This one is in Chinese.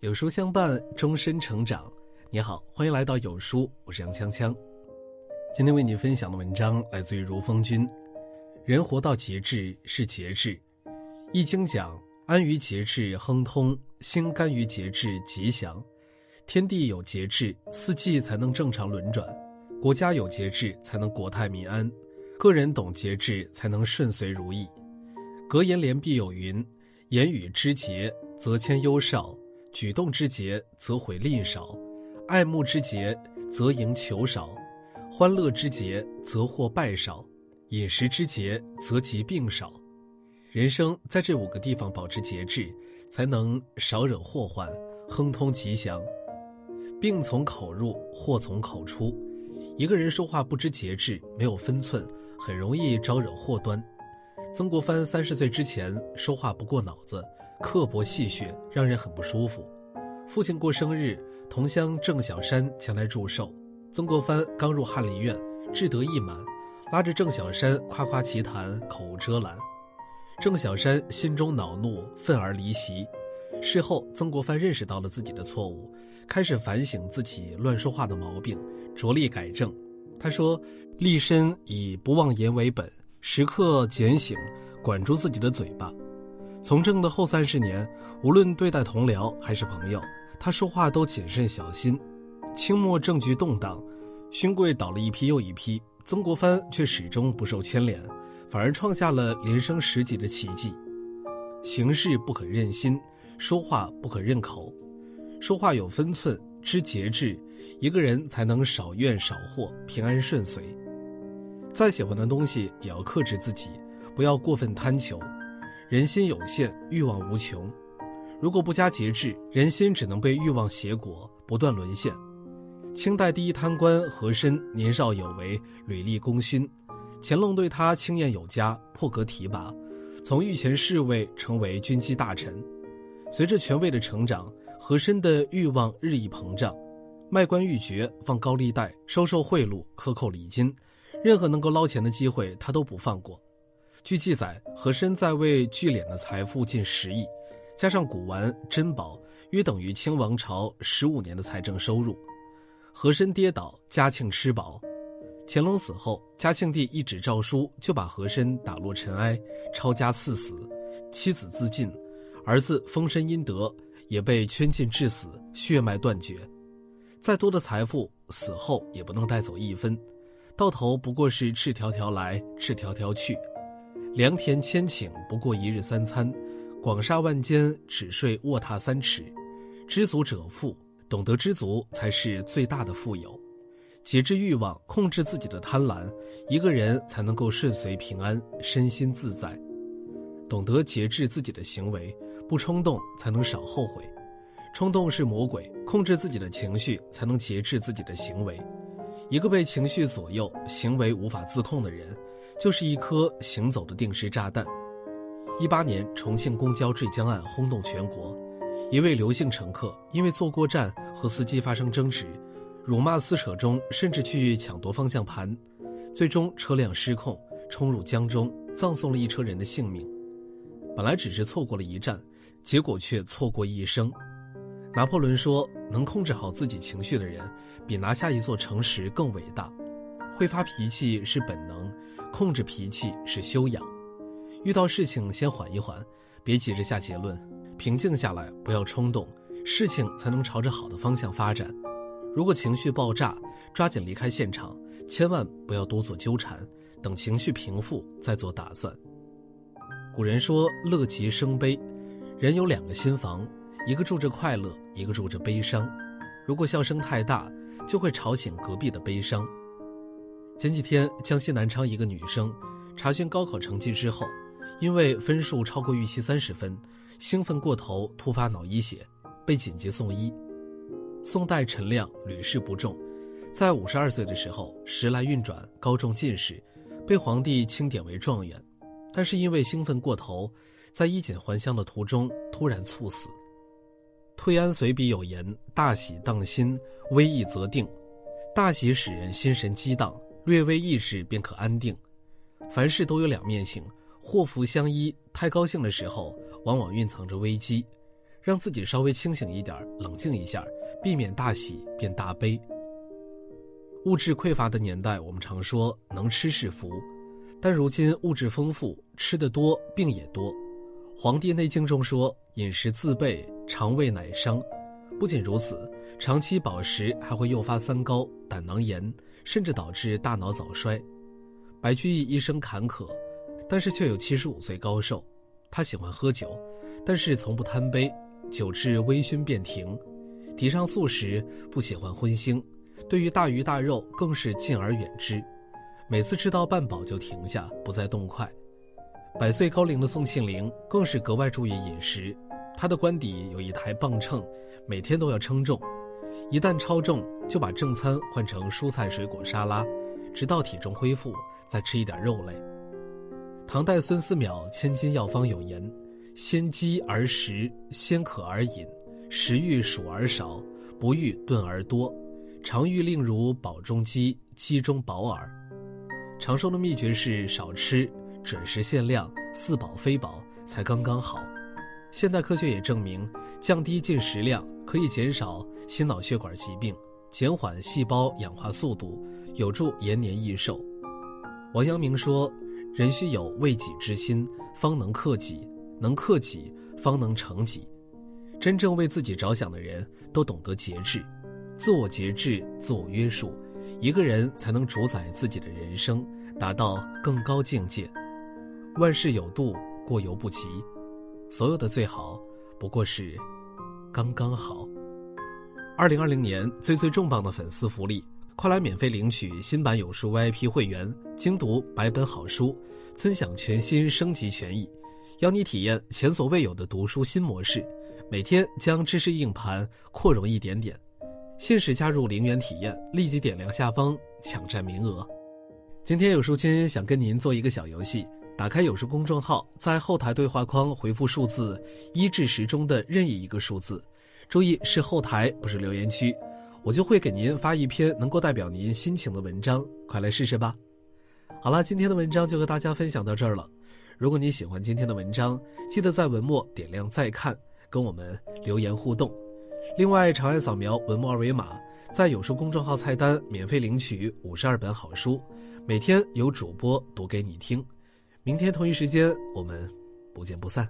有书相伴，终身成长。你好，欢迎来到有书，我是杨锵锵。今天为你分享的文章来自于如风君。人活到节制是节制，《易经》讲：安于节制亨通，心甘于节制吉祥。天地有节制，四季才能正常轮转；国家有节制，才能国泰民安；个人懂节制，才能顺遂如意。格言联璧有云：言语之节，则谦忧少。举动之节，则毁吝少；爱慕之节，则赢求少；欢乐之节，则获败少；饮食之节，则疾病少。人生在这五个地方保持节制，才能少惹祸患，亨通吉祥。病从口入，祸从口出。一个人说话不知节制，没有分寸，很容易招惹祸端。曾国藩三十岁之前说话不过脑子。刻薄戏谑，让人很不舒服。父亲过生日，同乡郑小山前来祝寿。曾国藩刚入翰林院，志得意满，拉着郑小山夸夸其谈，口无遮拦。郑小山心中恼怒，愤而离席。事后，曾国藩认识到了自己的错误，开始反省自己乱说话的毛病，着力改正。他说：“立身以不妄言为本，时刻检醒，管住自己的嘴巴。”从政的后三十年，无论对待同僚还是朋友，他说话都谨慎小心。清末政局动荡，勋贵倒了一批又一批，曾国藩却始终不受牵连，反而创下了连升十级的奇迹。行事不可任心，说话不可任口，说话有分寸，知节制，一个人才能少怨少祸，平安顺遂。再喜欢的东西也要克制自己，不要过分贪求。人心有限，欲望无穷。如果不加节制，人心只能被欲望挟裹，不断沦陷。清代第一贪官和珅年少有为，屡立功勋，乾隆对他青睐有加，破格提拔，从御前侍卫成为军机大臣。随着权位的成长，和珅的欲望日益膨胀，卖官鬻爵，放高利贷，收受贿赂，克扣礼金，任何能够捞钱的机会，他都不放过。据记载，和珅在位聚敛的财富近十亿，加上古玩珍宝，约等于清王朝十五年的财政收入。和珅跌倒，嘉庆吃饱。乾隆死后，嘉庆帝一纸诏书就把和珅打落尘埃，抄家赐死，妻子自尽，儿子封身阴德也被圈禁致死，血脉断绝。再多的财富，死后也不能带走一分，到头不过是赤条条来，赤条条去。良田千顷，不过一日三餐；广厦万间，只睡卧榻三尺。知足者富，懂得知足才是最大的富有。节制欲望，控制自己的贪婪，一个人才能够顺遂平安，身心自在。懂得节制自己的行为，不冲动，才能少后悔。冲动是魔鬼，控制自己的情绪，才能节制自己的行为。一个被情绪左右、行为无法自控的人。就是一颗行走的定时炸弹。一八年重庆公交坠江案轰动全国，一位刘姓乘客因为坐过站和司机发生争执，辱骂撕扯中甚至去抢夺方向盘，最终车辆失控冲入江中，葬送了一车人的性命。本来只是错过了一站，结果却错过一生。拿破仑说：“能控制好自己情绪的人，比拿下一座城池更伟大。”会发脾气是本能，控制脾气是修养。遇到事情先缓一缓，别急着下结论，平静下来，不要冲动，事情才能朝着好的方向发展。如果情绪爆炸，抓紧离开现场，千万不要多做纠缠，等情绪平复再做打算。古人说乐极生悲，人有两个心房，一个住着快乐，一个住着悲伤。如果笑声太大，就会吵醒隔壁的悲伤。前几天，江西南昌一个女生查询高考成绩之后，因为分数超过预期三十分，兴奋过头，突发脑溢血，被紧急送医。宋代陈亮屡试不中，在五十二岁的时候时来运转，高中进士，被皇帝钦点为状元，但是因为兴奋过头，在衣锦还乡的途中突然猝死。退安随笔有言：“大喜当心，危易则定。大喜使人心神激荡。”略微抑制便可安定，凡事都有两面性，祸福相依。太高兴的时候，往往蕴藏着危机；让自己稍微清醒一点，冷静一下，避免大喜变大悲。物质匮乏的年代，我们常说能吃是福，但如今物质丰富，吃得多，病也多。《黄帝内经》中说：“饮食自备，肠胃乃伤。”不仅如此，长期饱食还会诱发三高、胆囊炎，甚至导致大脑早衰。白居易一生坎坷，但是却有七十五岁高寿。他喜欢喝酒，但是从不贪杯，酒至微醺便停。提倡素食，不喜欢荤腥。对于大鱼大肉更是敬而远之，每次吃到半饱就停下，不再动筷。百岁高龄的宋庆龄更是格外注意饮食，她的官邸有一台磅秤，每天都要称重，一旦超重就把正餐换成蔬菜水果沙拉，直到体重恢复再吃一点肉类。唐代孙思邈《千金药方》有言：“先饥而食，先渴而饮，食欲数而少，不欲顿而多。”常欲令如饱中饥，饥中饱耳。长寿的秘诀是少吃，准时限量，似饱非饱，才刚刚好。现代科学也证明，降低进食量可以减少心脑血管疾病，减缓细胞氧化速度，有助延年益寿。王阳明说：“人须有为己之心，方能克己；能克己，方能成己。真正为自己着想的人，都懂得节制。”自我节制、自我约束，一个人才能主宰自己的人生，达到更高境界。万事有度，过犹不及。所有的最好，不过是刚刚好。二零二零年最最重磅的粉丝福利，快来免费领取新版有书 VIP 会员，精读百本好书，尊享全新升级权益，邀你体验前所未有的读书新模式。每天将知识硬盘扩容一点点。限时加入零元体验，立即点亮下方抢占名额。今天有书君想跟您做一个小游戏，打开有书公众号，在后台对话框回复数字一至十中的任意一个数字，注意是后台不是留言区，我就会给您发一篇能够代表您心情的文章，快来试试吧。好了，今天的文章就和大家分享到这儿了。如果你喜欢今天的文章，记得在文末点亮再看，跟我们留言互动。另外，长按扫描文末二维码，在有书公众号菜单免费领取五十二本好书，每天有主播读给你听。明天同一时间，我们不见不散。